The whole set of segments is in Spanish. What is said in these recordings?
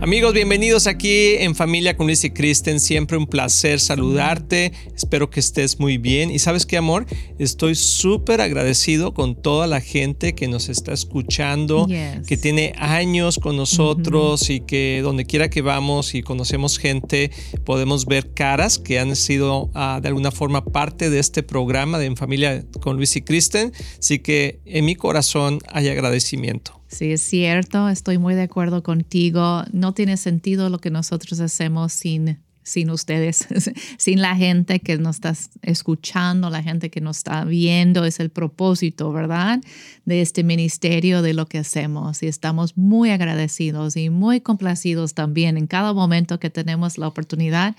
Amigos, bienvenidos aquí en Familia con Luis y Kristen. Siempre un placer saludarte. Espero que estés muy bien. Y sabes qué, amor, estoy súper agradecido con toda la gente que nos está escuchando, que tiene años con nosotros y que donde quiera que vamos y conocemos gente, podemos ver caras que han sido ah, de alguna forma parte de este programa de En Familia con Luis y Kristen. Así que en mi corazón hay agradecimiento. Sí, es cierto, estoy muy de acuerdo contigo. No tiene sentido lo que nosotros hacemos sin, sin ustedes, sin la gente que nos está escuchando, la gente que nos está viendo. Es el propósito, ¿verdad? De este ministerio, de lo que hacemos. Y estamos muy agradecidos y muy complacidos también en cada momento que tenemos la oportunidad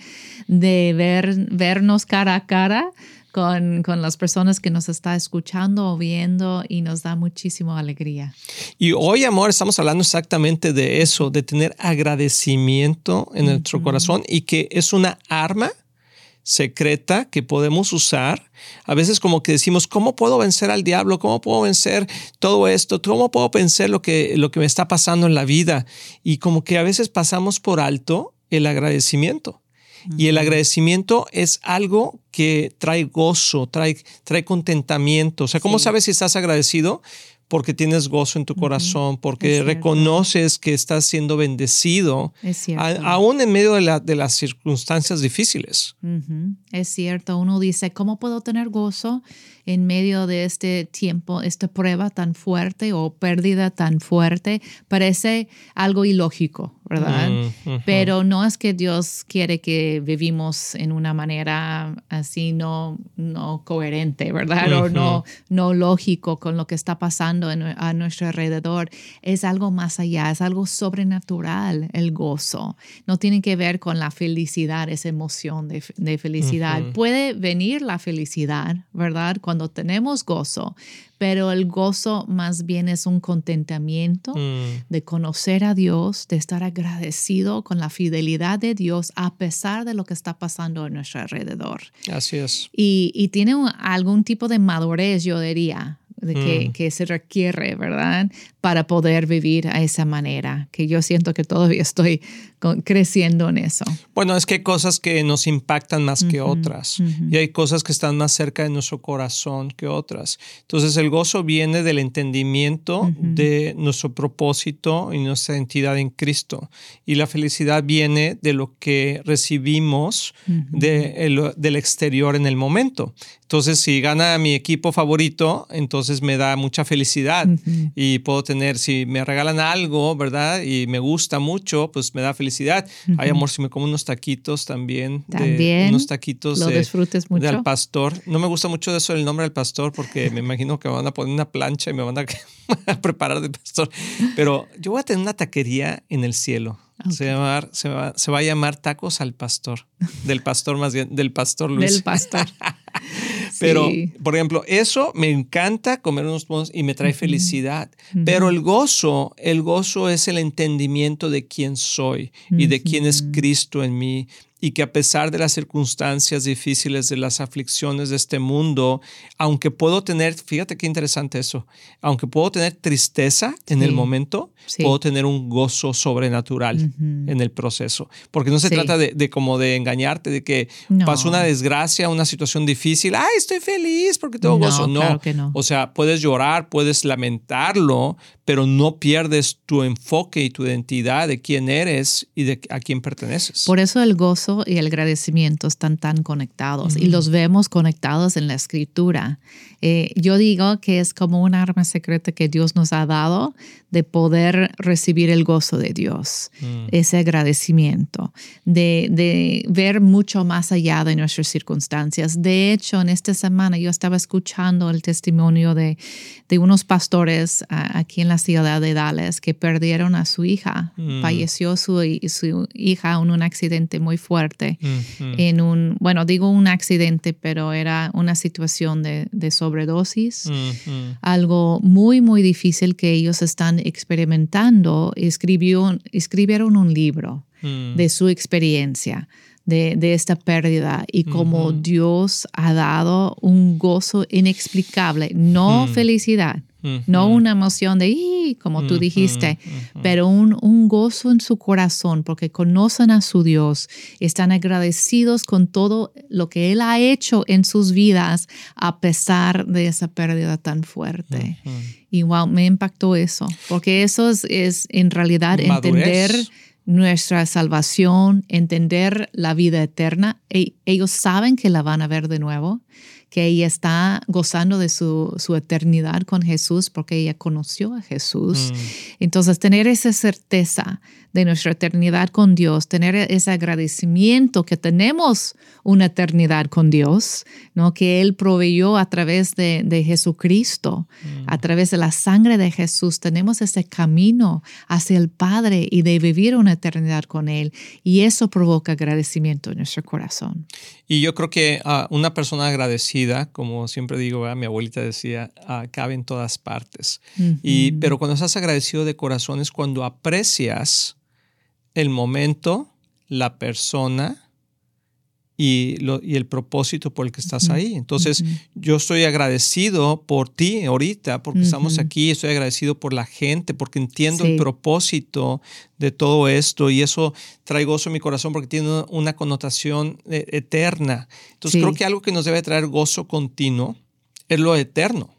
de ver, vernos cara a cara con, las personas que nos está escuchando o viendo y nos da muchísima alegría. Y hoy, amor, estamos hablando exactamente de eso, de tener agradecimiento en nuestro corazón y que es una arma secreta que podemos usar. A veces como que decimos, ¿cómo puedo vencer al diablo? ¿Cómo puedo vencer todo esto? ¿Cómo puedo vencer lo que, lo que me está pasando en la vida? Y como que a veces pasamos por alto el agradecimiento. Y el agradecimiento es algo que trae gozo, trae, trae contentamiento. O sea, ¿cómo sabes si estás agradecido? Porque tienes gozo en tu corazón, porque reconoces que estás siendo bendecido, aún en medio de, de, las circunstancias difíciles. Es cierto, uno dice, ¿cómo puedo tener gozo en medio de este tiempo, esta prueba tan fuerte o pérdida tan fuerte? Parece algo ilógico, ¿verdad? Mm, Pero no es que Dios quiere que vivimos en una manera así no, no coherente, ¿verdad? O no, no lógico con lo que está pasando a nuestro alrededor. Es algo más allá, es algo sobrenatural el gozo. No tiene que ver con la felicidad, esa emoción de, de felicidad. Puede venir la felicidad, ¿verdad? Cuando tenemos gozo, pero el gozo más bien es un contentamiento mm. de conocer a Dios, de estar agradecido con la fidelidad de Dios a pesar de lo que está pasando a nuestro alrededor. Así es. Y, y tiene algún tipo de madurez, yo diría, de que, mm. que, se requiere, ¿verdad? Para poder vivir a esa manera, que yo siento que todavía estoy creciendo en eso. Bueno, es que hay cosas que nos impactan más que otras y hay cosas que están más cerca de nuestro corazón que otras. Entonces el gozo viene del entendimiento de nuestro propósito y nuestra identidad en Cristo y la felicidad viene de lo que recibimos de del exterior en el momento. Entonces, si gana mi equipo favorito, entonces me da mucha felicidad y puedo tener, si me regalan algo, ¿verdad? Y me gusta mucho, pues me da felicidad. Ay, amor, si me como unos taquitos también. También. unos taquitos lo de, disfrutes mucho. al pastor. No me gusta mucho eso el nombre del pastor porque me imagino que me van a poner una plancha y me van a, preparar de pastor. Pero yo voy a tener una taquería en el cielo. Se, va, se, va, se, va, a llamar tacos al pastor. Del pastor más bien, del pastor Luis. Del pastor. Pero, por ejemplo, eso me encanta comer unos bonos y me trae felicidad. Pero el gozo, el gozo es el entendimiento de quién soy y de quién es Cristo en mí y que a pesar de las circunstancias difíciles, de las aflicciones de este mundo, aunque puedo tener, fíjate qué interesante eso, aunque puedo tener tristeza en el momento, puedo tener un gozo sobrenatural en el proceso. Porque no se trata de, como de engañarte, de que pasó una desgracia, una situación difícil, ay, estoy feliz porque tengo gozo. No, no. O sea, puedes llorar, puedes lamentarlo, pero no pierdes tu enfoque y tu identidad de quién eres y de a quién perteneces. Por eso el gozo y el agradecimiento están tan conectados y los vemos conectados en la escritura. Eh, yo digo que es como un arma secreta que Dios nos ha dado de poder recibir el gozo de Dios, mm. ese agradecimiento, de, de, ver mucho más allá de nuestras circunstancias. De hecho, en esta semana yo estaba escuchando el testimonio de, de unos pastores aquí en la ciudad de Dallas que perdieron a su hija. Mm. Falleció su, su, hija en un accidente muy fuerte. En un, bueno, digo un accidente, pero era una situación de, de sobredosis, algo muy, muy difícil que ellos están experimentando. Escribió, escribieron un libro mm. de su experiencia. De, de, esta pérdida y cómo Dios ha dado un gozo inexplicable, no mm. felicidad, no una emoción de, como tú dijiste, pero un, un, gozo en su corazón porque conocen a su Dios, están agradecidos con todo lo que Él ha hecho en sus vidas a pesar de esa pérdida tan fuerte. Y wow, me impactó eso, porque eso es, es en realidad entender nuestra salvación, entender la vida eterna. E, ellos saben que la van a ver de nuevo que ella está gozando de su, su eternidad con Jesús porque ella conoció a Jesús. Mm. Entonces, tener esa certeza de nuestra eternidad con Dios, tener ese agradecimiento que tenemos una eternidad con Dios, ¿no? que Él proveyó a través de, de Jesucristo, a mm. través de la sangre de Jesús, tenemos ese camino hacia el Padre y de vivir una eternidad con Él. Y eso provoca agradecimiento en nuestro corazón. Y yo creo que uh, una persona agradecida, como siempre digo, mi abuelita decía, uh, cabe en todas partes. y, pero cuando estás agradecido de corazón es cuando aprecias el momento, la persona y, lo, y el propósito por el que estás ahí. Entonces, yo estoy agradecido por ti ahorita, porque estamos aquí, estoy agradecido por la gente, porque entiendo el propósito de todo esto y eso trae gozo en mi corazón porque tiene una connotación eh, eterna. Entonces, creo que algo que nos debe traer gozo continuo es lo eterno.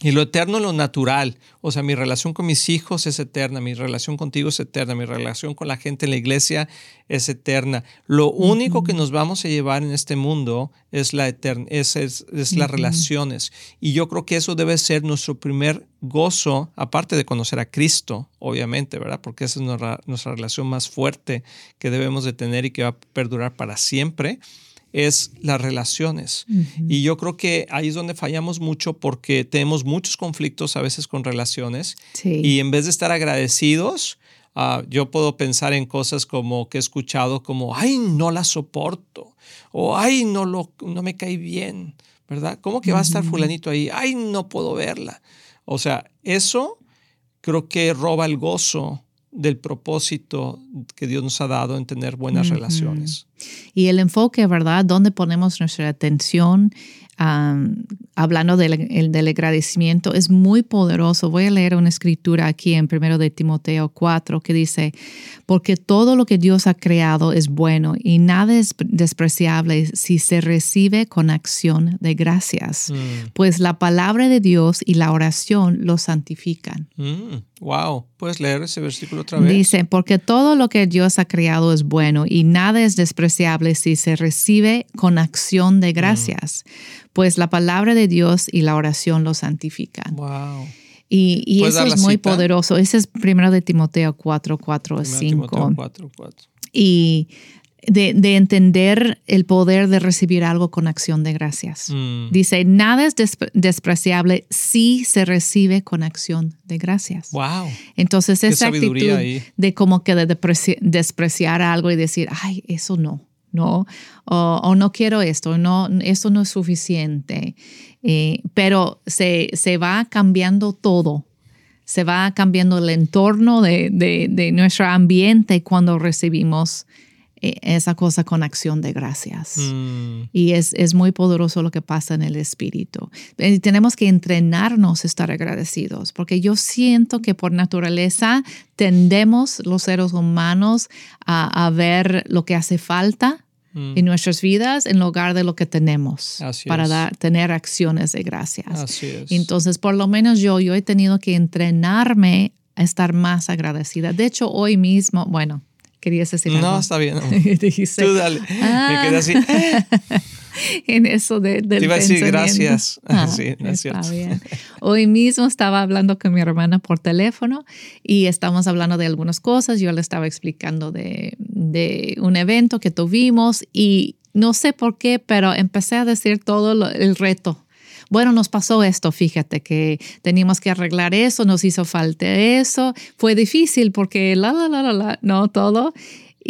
Y lo eterno, lo natural. O sea, mi relación con mis hijos es eterna, mi relación contigo es eterna, mi relación con la gente en la iglesia es eterna. Lo único que nos vamos a llevar en este mundo es, la eterna, es, es, las relaciones. Y yo creo que eso debe ser nuestro primer gozo, aparte de conocer a Cristo, obviamente, ¿verdad? Porque esa es nuestra, nuestra relación más fuerte que debemos de tener y que va a perdurar para siempre es las relaciones. Y yo creo que ahí es donde fallamos mucho porque tenemos muchos conflictos a veces con relaciones y en vez de estar agradecidos, ah, yo puedo pensar en cosas como que he escuchado como, ay, no la soporto o ay, no, lo, no me cae bien, ¿verdad? ¿Cómo que va a estar fulanito ahí? Ay, no puedo verla. O sea, eso creo que roba el gozo del propósito que Dios nos ha dado en tener buenas relaciones. Y el enfoque, ¿verdad? ¿Dónde ponemos nuestra atención? hablando del, del, agradecimiento, es muy poderoso. Voy a leer una escritura aquí en 1 de Timoteo 4 que dice, porque todo lo que Dios ha creado es bueno y nada es despreciable si se recibe con acción de gracias, mm. pues la palabra de Dios y la oración lo santifican. Mm, wow, ¿puedes leer ese versículo otra vez? Dice, porque todo lo que Dios ha creado es bueno y nada es despreciable si se recibe con acción de mm. gracias pues la palabra de Dios y la oración lo santifican. Wow. Y, eso es muy poderoso. Ese es primero de Timoteo 4, 4, 5. Y de, entender el poder de recibir algo con acción de gracias. Mm. Dice, nada es despreciable si se recibe con acción de gracias. Wow. Entonces esa actitud de como que de despreciar algo y decir, ay, eso no. ¿no? O, no quiero esto, no, esto no es suficiente. Eh, pero se, se, va cambiando todo, se va cambiando el entorno de, de, nuestro ambiente cuando recibimos esa cosa con acción de gracias. Mm. Y es, es, muy poderoso lo que pasa en el espíritu. Y tenemos que entrenarnos a estar agradecidos, porque yo siento que por naturaleza tendemos los seres humanos a, a ver lo que hace falta Mm. en nuestras vidas en lugar de lo que tenemos para dar, tener acciones de gracias. Entonces, por lo menos yo, yo he tenido que entrenarme a estar más agradecida. De hecho, hoy mismo, bueno, querías decir algo. No, está bien. Tú dale. Me quedé así. en eso de, del Te iba a decir gracias. Ah, sí, es está bien. Hoy mismo estaba hablando con mi hermana por teléfono y estamos hablando de algunas cosas. Yo le estaba explicando de, de un evento que tuvimos y no sé por qué, pero empecé a decir todo el reto bueno, nos pasó esto, fíjate que teníamos que arreglar eso, nos hizo falta eso, fue difícil porque la, la, la, la, la, no todo.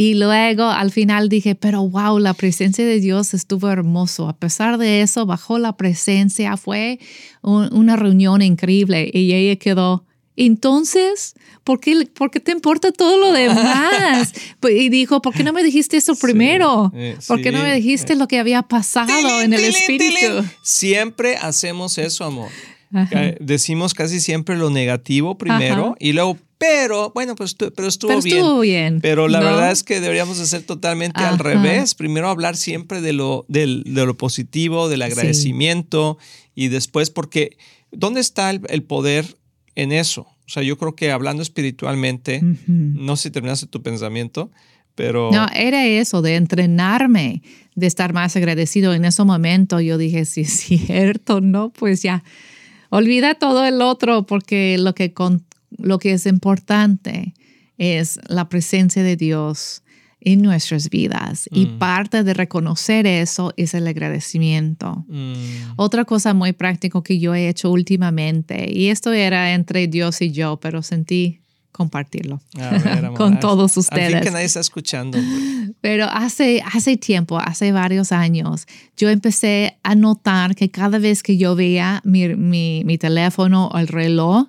Y luego al final dije, pero wow, la presencia de Dios estuvo hermoso. A pesar de eso, bajó la presencia, fue una reunión increíble y ella quedó, entonces, ¿por qué, ¿por qué, te importa todo lo demás? Pues, y dijo, ¿por qué no me dijiste eso primero? Eh, ¿Por qué no me dijiste lo que había pasado en el espíritu? Siempre hacemos eso, amor. Decimos casi siempre lo negativo primero y luego, pero bueno, pues pero estuvo, pero estuvo bien. Pero la verdad es que deberíamos hacer totalmente al revés. Primero hablar siempre de lo, de lo positivo, del agradecimiento y después porque ¿dónde está el, poder en eso? O sea, yo creo que hablando espiritualmente, no sé si terminaste tu pensamiento, pero... No, era eso, de entrenarme, de estar más agradecido. En ese momento yo dije, sí, es cierto, ¿no? Pues ya Olvida todo el otro porque lo que, lo que es importante es la presencia de Dios en nuestras vidas y mm. parte de reconocer eso es el agradecimiento. Mm. Otra cosa muy práctica que yo he hecho últimamente, y esto era entre Dios y yo, pero sentí compartirlo con todos ustedes. Al que nadie está escuchando. Pero hace, hace tiempo, hace varios años, yo empecé a notar que cada vez que yo veía mi, mi, mi teléfono o el reloj,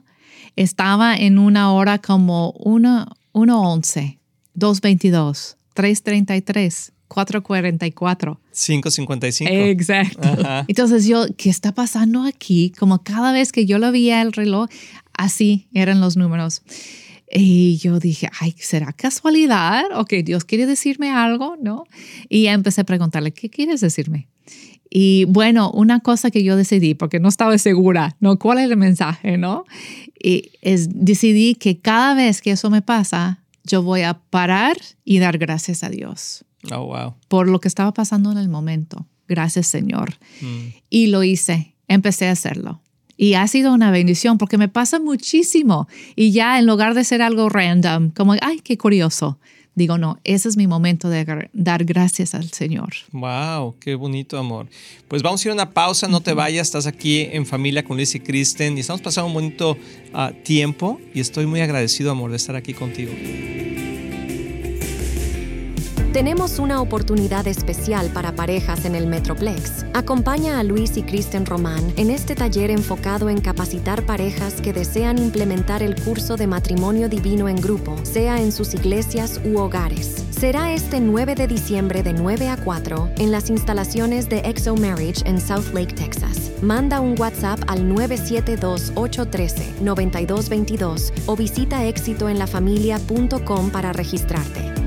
estaba en una hora como 1.11, 2.22, 3.33. 4.44. 5.55. Exacto. Entonces yo, ¿qué está pasando aquí? Como cada vez que yo lo veía el reloj, así eran los números. Y yo dije, ay, ¿será casualidad? ¿O que Dios quiere decirme algo? ¿No? Y empecé a preguntarle, ¿qué quieres decirme? Y bueno, una cosa que yo decidí, porque no estaba segura, ¿no? ¿Cuál es el mensaje, no? Y es, decidí que cada vez que eso me pasa, yo voy a parar y dar gracias a Dios. Oh, wow. Por lo que estaba pasando en el momento. Gracias, Señor. Mm. Y lo hice, empecé a hacerlo. Y ha sido una bendición porque me pasa muchísimo. Y ya en lugar de ser algo random, como, ay, qué curioso, digo, no, ese es mi momento de dar gracias al Señor. Wow, qué bonito amor. Pues vamos a ir a una pausa, no te vayas, estás aquí en familia con Liz y Kristen y estamos pasando un bonito ah, tiempo y estoy muy agradecido, amor, de estar aquí contigo. Tenemos una oportunidad especial para parejas en el Metroplex. Acompaña a Luis y Kristen Román en este taller enfocado en capacitar parejas que desean implementar el curso de matrimonio divino en grupo, sea en sus iglesias u hogares. Será este 9 de diciembre de 9 a 4 en las instalaciones de Exo Marriage en South Lake, Texas. Manda un WhatsApp al 972-813-9222 o visita éxitoenlafamilia.com para registrarte.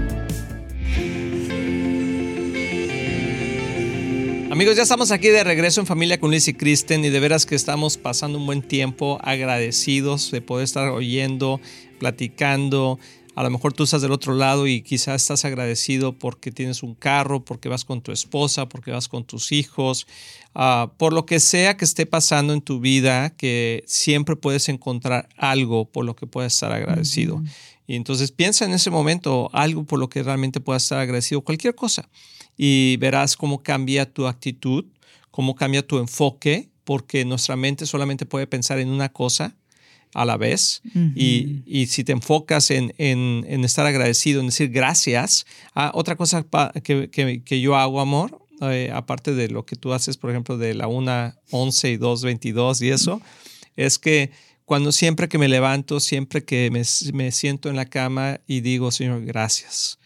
Amigos, ya estamos aquí de regreso en familia con Liz y Kristen y de veras que estamos pasando un buen tiempo agradecidos de poder estar oyendo, platicando. A lo mejor tú estás del otro lado y quizás estás agradecido porque tienes un carro, porque vas con tu esposa, porque vas con tus hijos, ah, por lo que sea que esté pasando en tu vida, que siempre puedes encontrar algo por lo que puedes estar agradecido. Y entonces piensa en ese momento algo por lo que realmente puedas estar agradecido, cualquier cosa y verás cómo cambia tu actitud, cómo cambia tu enfoque, porque nuestra mente solamente puede pensar en una cosa a la vez. y, si te enfocas en, estar agradecido, en decir gracias, ah, otra cosa que, yo hago, amor, eh, aparte de lo que tú haces, por ejemplo, de la 1, 11 y 2, 22 y eso, es que cuando siempre que me levanto, siempre que me, me siento en la cama y digo, Señor, gracias.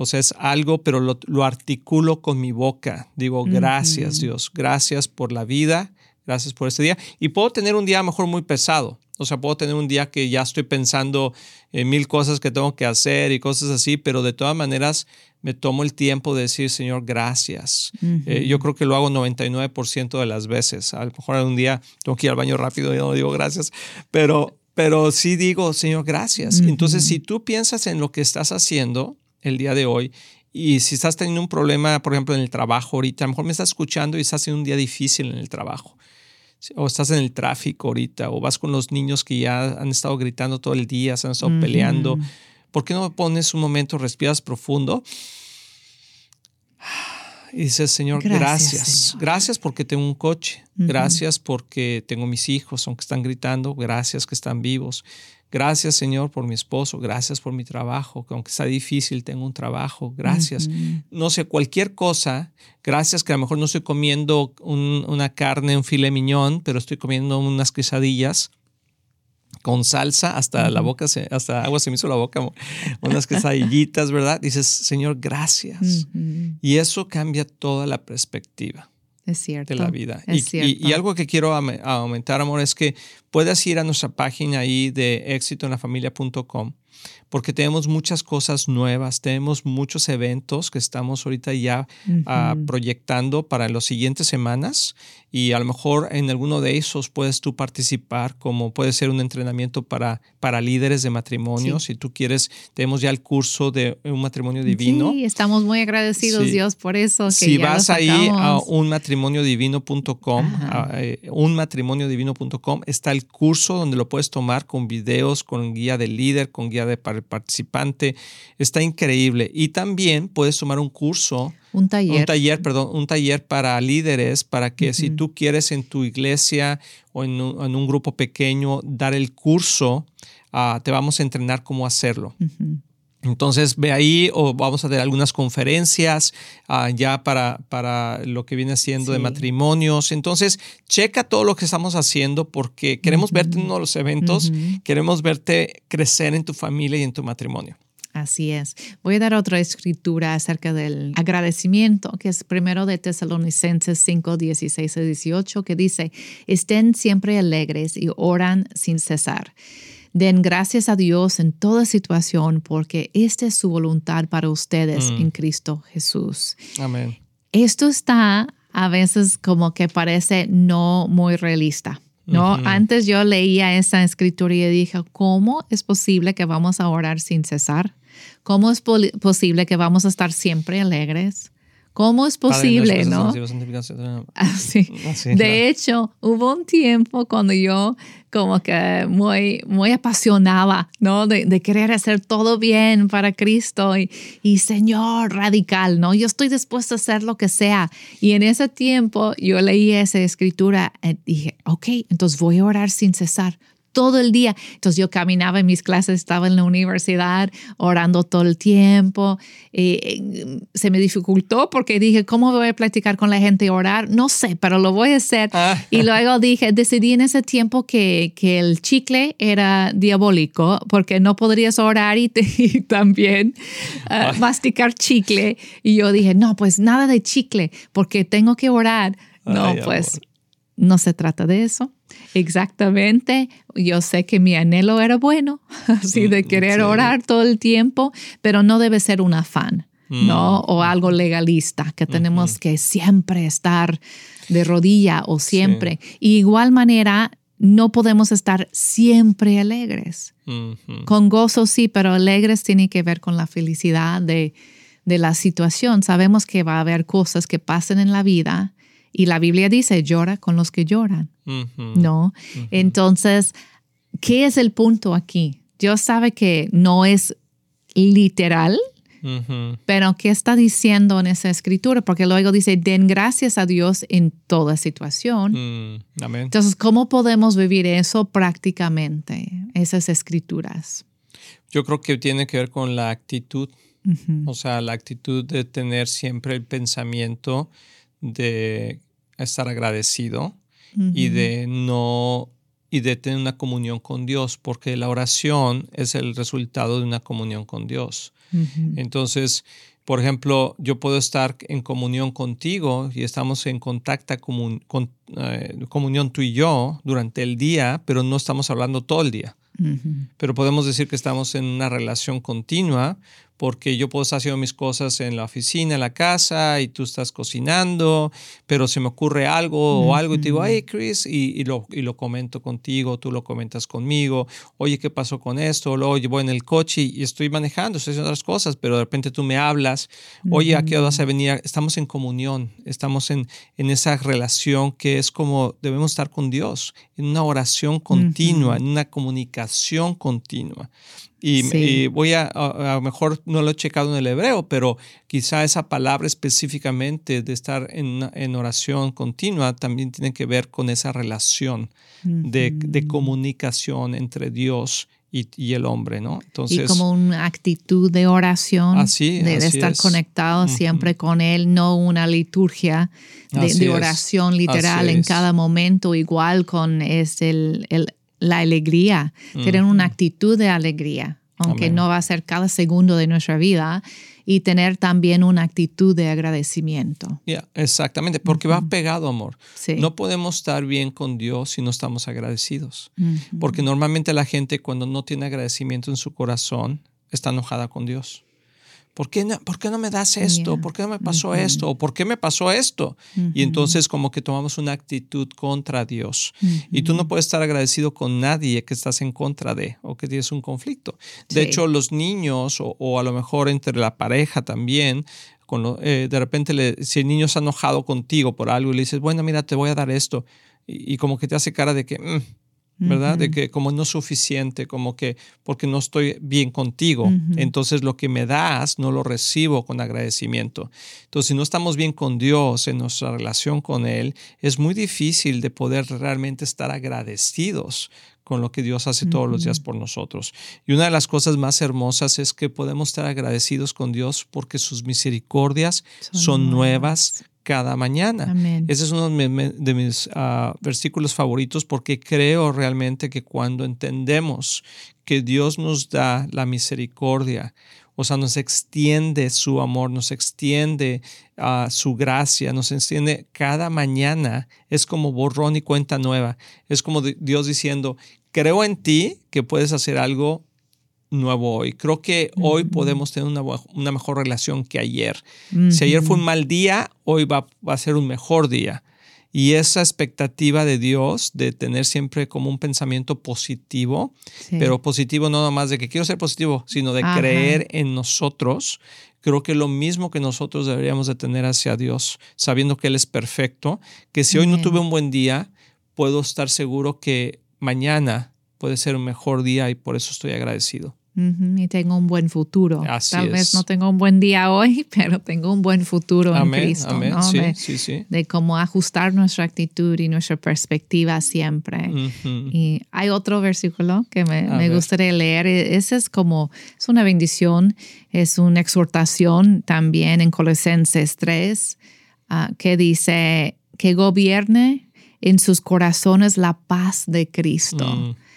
O sea, es algo, pero lo, articulo con mi boca. Digo, gracias Dios, gracias por la vida, gracias por este día. Y puedo tener un día mejor muy pesado. O sea, puedo tener un día que ya estoy pensando en mil cosas que tengo que hacer y cosas así, pero de todas maneras me tomo el tiempo de decir, Señor, gracias. Eh, yo creo que lo hago 99% de las veces. A lo mejor un día tengo que ir al baño rápido y no digo gracias, pero, pero sí digo, Señor, gracias. Entonces, si tú piensas en lo que estás haciendo, el día de hoy. Y si estás teniendo un problema, por ejemplo, en el trabajo ahorita, a lo mejor me estás escuchando y estás teniendo un día difícil en el trabajo. O estás en el tráfico ahorita, o vas con los niños que ya han estado gritando todo el día, se han estado peleando. ¿Por qué no pones un momento, respiras profundo? y dices, Señor, gracias. Gracias, porque tengo un coche. Gracias porque tengo mis hijos, aunque están gritando. Gracias que están vivos. Gracias, Señor, por mi esposo. Gracias por mi trabajo. Que aunque está difícil, tengo un trabajo. Gracias. No sé, cualquier cosa. Gracias que a lo mejor no estoy comiendo una carne, un filet miñón, pero estoy comiendo unas quesadillas con salsa, hasta la boca, se, hasta agua se me hizo la boca, unas quesadillitas, ¿verdad? Dices, Señor, gracias. Y eso cambia toda la perspectiva. Es cierto. De la vida. y, algo que quiero aumentar, amor, es que puedas ir a nuestra página ahí de éxitoenlafamilia.com porque tenemos muchas cosas nuevas, tenemos muchos eventos que estamos ahorita ya ah, proyectando para las siguientes semanas y a lo mejor en alguno de esos puedes tú participar, como puede ser un entrenamiento para, para líderes de matrimonio. Si tú quieres, tenemos ya el curso de un matrimonio divino. Sí, estamos muy agradecidos, Dios, por eso. si vas ahí a unmatrimoniodivino.com, eh, unmatrimoniodivino.com, está el curso donde lo puedes tomar con videos, con guía de líder, con guía de participante. Está increíble. Y también puedes tomar un curso. Un taller. Un taller, perdón, un taller para líderes, para que si tú quieres en tu iglesia o en un, grupo pequeño dar el curso, ah, te vamos a entrenar cómo hacerlo. Entonces ve ahí o vamos a tener algunas conferencias ah, ya para, para lo que viene siendo de matrimonios. Entonces checa todo lo que estamos haciendo porque queremos verte en uno de los eventos, queremos verte crecer en tu familia y en tu matrimonio. Así es. Voy a dar otra escritura acerca del agradecimiento, que es primero de Tesalonicenses 5, 16 a 18, que dice, estén siempre alegres y oran sin cesar. Den gracias a Dios en toda situación porque esta es su voluntad para ustedes mm. en Cristo Jesús. Amén. Esto está a veces como que parece no muy realista. ¿no? Antes yo leía esa escritura y dije, ¿cómo es posible que vamos a orar sin cesar? ¿Cómo es posible que vamos a estar siempre alegres? ¿Cómo es posible, no? Así. De hecho, hubo un tiempo cuando yo como que muy, muy apasionaba, ¿no? De, querer hacer todo bien para Cristo y, y, Señor, radical, ¿no? Yo estoy dispuesto a hacer lo que sea. Y en ese tiempo yo leí esa escritura y dije, ok, entonces voy a orar sin cesar todo el día. Entonces yo caminaba en mis clases, estaba en la universidad orando todo el tiempo. Eh, se me dificultó porque dije, ¿cómo voy a platicar con la gente y orar? No sé, pero lo voy a hacer. Ah. Y luego dije, decidí en ese tiempo que, que el chicle era diabólico porque no podrías orar y, también ah, masticar chicle. Y yo dije, no, pues nada de chicle porque tengo que orar. No, pues no se trata de eso. Exactamente. Yo sé que mi anhelo era bueno, así de querer orar todo el tiempo, pero no debe ser un afán, ¿no? Mm. O algo legalista, que tenemos que siempre estar de rodilla o siempre. igual manera, no podemos estar siempre alegres. Con gozo sí, pero alegres tiene que ver con la felicidad de, de la situación. Sabemos que va a haber cosas que pasen en la vida y la Biblia dice, llora con los que lloran, ¿no? Entonces, ¿qué es el punto aquí? Dios sabe que no es literal, pero ¿qué está diciendo en esa escritura? Porque luego dice, den gracias a Dios en toda situación. Mm, Entonces, ¿cómo podemos vivir eso prácticamente, esas escrituras? Yo creo que tiene que ver con la actitud, o sea, la actitud de tener siempre el pensamiento de estar agradecido y de no y de tener una comunión con Dios, porque la oración es el resultado de una comunión con Dios. Entonces, por ejemplo, yo puedo estar en comunión contigo y estamos en contacto, con, eh, comunión tú y yo durante el día, pero no estamos hablando todo el día. Pero podemos decir que estamos en una relación continua porque yo puedo estar haciendo mis cosas en la oficina, en la casa, y tú estás cocinando, pero se me ocurre algo o algo y te digo, hey Chris, y, lo, y lo comento contigo, tú lo comentas conmigo, oye, ¿qué pasó con esto? Luego yo voy en el coche y estoy manejando, estoy haciendo otras cosas, pero de repente tú me hablas, oye, ¿a qué hora vas a venir? Estamos en comunión, estamos en, en esa relación que es como debemos estar con Dios, en una oración continua, en una comunicación continua. Y, voy a, a, lo mejor no lo he checado en el hebreo, pero quizá esa palabra específicamente de estar en, en oración continua también tiene que ver con esa relación de, de, comunicación entre Dios y, el hombre, ¿no? Entonces, y como una actitud de oración, así, de, estar conectado siempre con Él, no una liturgia de, oración literal en cada momento, igual con es el, el, la alegría, tener una actitud de alegría, aunque no va a ser cada segundo de nuestra vida, y tener también una actitud de agradecimiento. exactamente, porque va pegado, amor. No podemos estar bien con Dios si no estamos agradecidos, porque normalmente la gente cuando no tiene agradecimiento en su corazón está enojada con Dios. ¿Por qué no, ¿por qué no me das esto? ¿Por qué no me pasó esto? ¿O por qué me pasó esto? Y entonces como que tomamos una actitud contra Dios. Y tú no puedes estar agradecido con nadie que estás en contra de o que tienes un conflicto. De hecho, los niños o, a lo mejor entre la pareja también, eh, de repente le, si el niño está enojado contigo por algo y le dices, bueno, mira, te voy a dar esto. Y, como que te hace cara de que... Mm, ¿verdad? De que como no es suficiente, como que porque no estoy bien contigo, entonces lo que me das no lo recibo con agradecimiento. Entonces, si no estamos bien con Dios en nuestra relación con Él, es muy difícil de poder realmente estar agradecidos con lo que Dios hace todos los días por nosotros. Y una de las cosas más hermosas es que podemos estar agradecidos con Dios porque sus misericordias son, nuevas cada mañana. Ese es uno de mis, ah, versículos favoritos porque creo realmente que cuando entendemos que Dios nos da la misericordia, o sea, nos extiende su amor, nos extiende uh, su gracia, nos extiende cada mañana, es como borrón y cuenta nueva. Es como Dios diciendo, creo en ti que puedes hacer algo nuevo hoy. Creo que hoy podemos tener una, una, mejor relación que ayer. Si ayer fue un mal día, hoy va, va, a ser un mejor día. Y esa expectativa de Dios de tener siempre como un pensamiento positivo, pero positivo no nomás de que quiero ser positivo, sino de creer en nosotros, creo que lo mismo que nosotros deberíamos de tener hacia Dios, sabiendo que Él es perfecto, que si hoy no tuve un buen día, puedo estar seguro que mañana puede ser un mejor día y por eso estoy agradecido y tengo un buen futuro. Tal vez no tengo un buen día hoy, pero tengo un buen futuro en Cristo. Amén. Sí, de, sí, sí. de, cómo ajustar nuestra actitud y nuestra perspectiva siempre. Y hay otro versículo que me, me gustaría leer. E, ese es como, es una bendición, es una exhortación también en Colosenses 3, ah, que dice que gobierne en sus corazones la paz de Cristo. Mm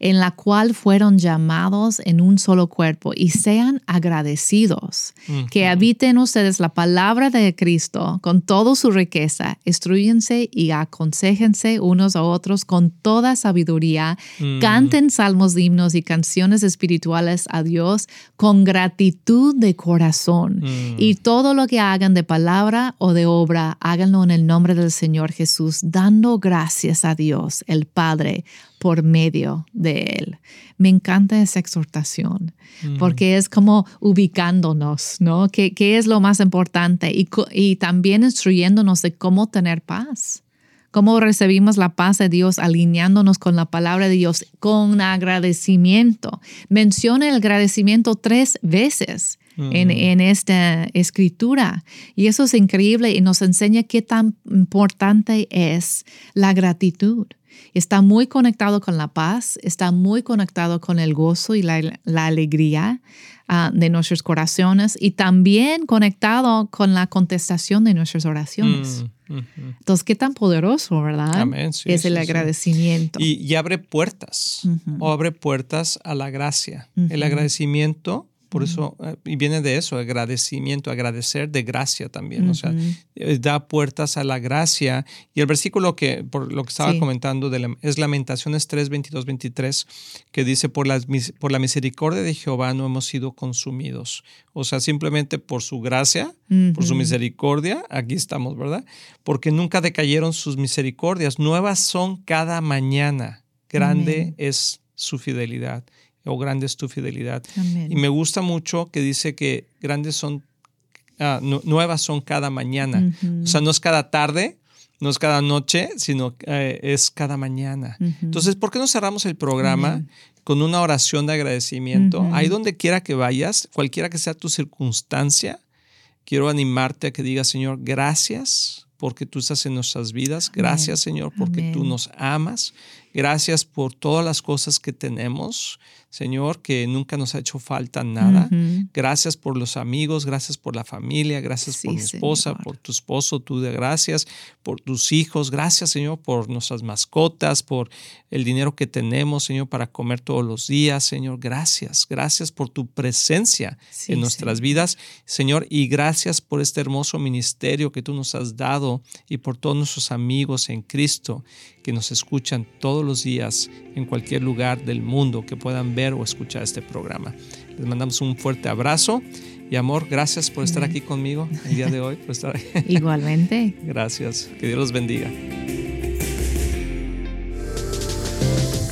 en la cual fueron llamados en un solo cuerpo y sean agradecidos. Que habiten ustedes la palabra de Cristo con toda su riqueza, instruyense y aconsejense unos a otros con toda sabiduría, canten salmos, himnos y canciones espirituales a Dios con gratitud de corazón. Y todo lo que hagan de palabra o de obra, háganlo en el nombre del Señor Jesús, dando gracias a Dios, el Padre por medio de Él. Me encanta esa exhortación mm. porque es como ubicándonos, ¿no? ¿Qué, qué es lo más importante? Y, y también instruyéndonos de cómo tener paz cómo recibimos la paz de Dios alineándonos con la palabra de Dios con agradecimiento. Menciona el agradecimiento tres veces mm. en, esta escritura y eso es increíble y nos enseña qué tan importante es la gratitud. Está muy conectado con la paz, está muy conectado con el gozo y la, alegría ah, de nuestros corazones y también conectado con la contestación de nuestras oraciones. Mm, Entonces, qué tan poderoso, ¿verdad? es el agradecimiento. Y, abre puertas, o abre puertas a la gracia. El agradecimiento por eso, eh, y viene de eso, agradecimiento, agradecer de gracia también. O sea, eh, da puertas a la gracia. Y el versículo que, por lo que estaba comentando, de es Lamentaciones 3, 22, 23, que dice, por la, por la misericordia de Jehová no hemos sido consumidos. O sea, simplemente por su gracia, por su misericordia, aquí estamos, ¿verdad? Porque nunca decayeron sus misericordias. Nuevas son cada mañana. Grande es su fidelidad o grande es tu fidelidad. Y me gusta mucho que dice que grandes son, ah, nuevas son cada mañana. O sea, no es cada tarde, no es cada noche, sino eh, es cada mañana. Entonces, ¿por qué no cerramos el programa con una oración de agradecimiento. Ahí donde quiera que vayas, cualquiera que sea tu circunstancia, quiero animarte a que digas, Señor, gracias porque tú estás en nuestras vidas. Gracias, Señor, porque tú nos amas. Gracias por todas las cosas que tenemos, Señor, que nunca nos ha hecho falta nada. Gracias por los amigos, gracias por la familia, gracias por mi esposa, por tu esposo, tú de gracias, por tus hijos. Gracias, Señor, por nuestras mascotas, por el dinero que tenemos, Señor, para comer todos los días, Señor. Gracias, gracias por tu presencia en nuestras vidas, Señor, y gracias por este hermoso ministerio que tú nos has dado y por todos nuestros amigos en Cristo que nos escuchan todos los días en cualquier lugar del mundo que puedan ver o escuchar este programa. Les mandamos un fuerte abrazo y amor, gracias por estar aquí conmigo el día de hoy. Igualmente. gracias. Que Dios los bendiga.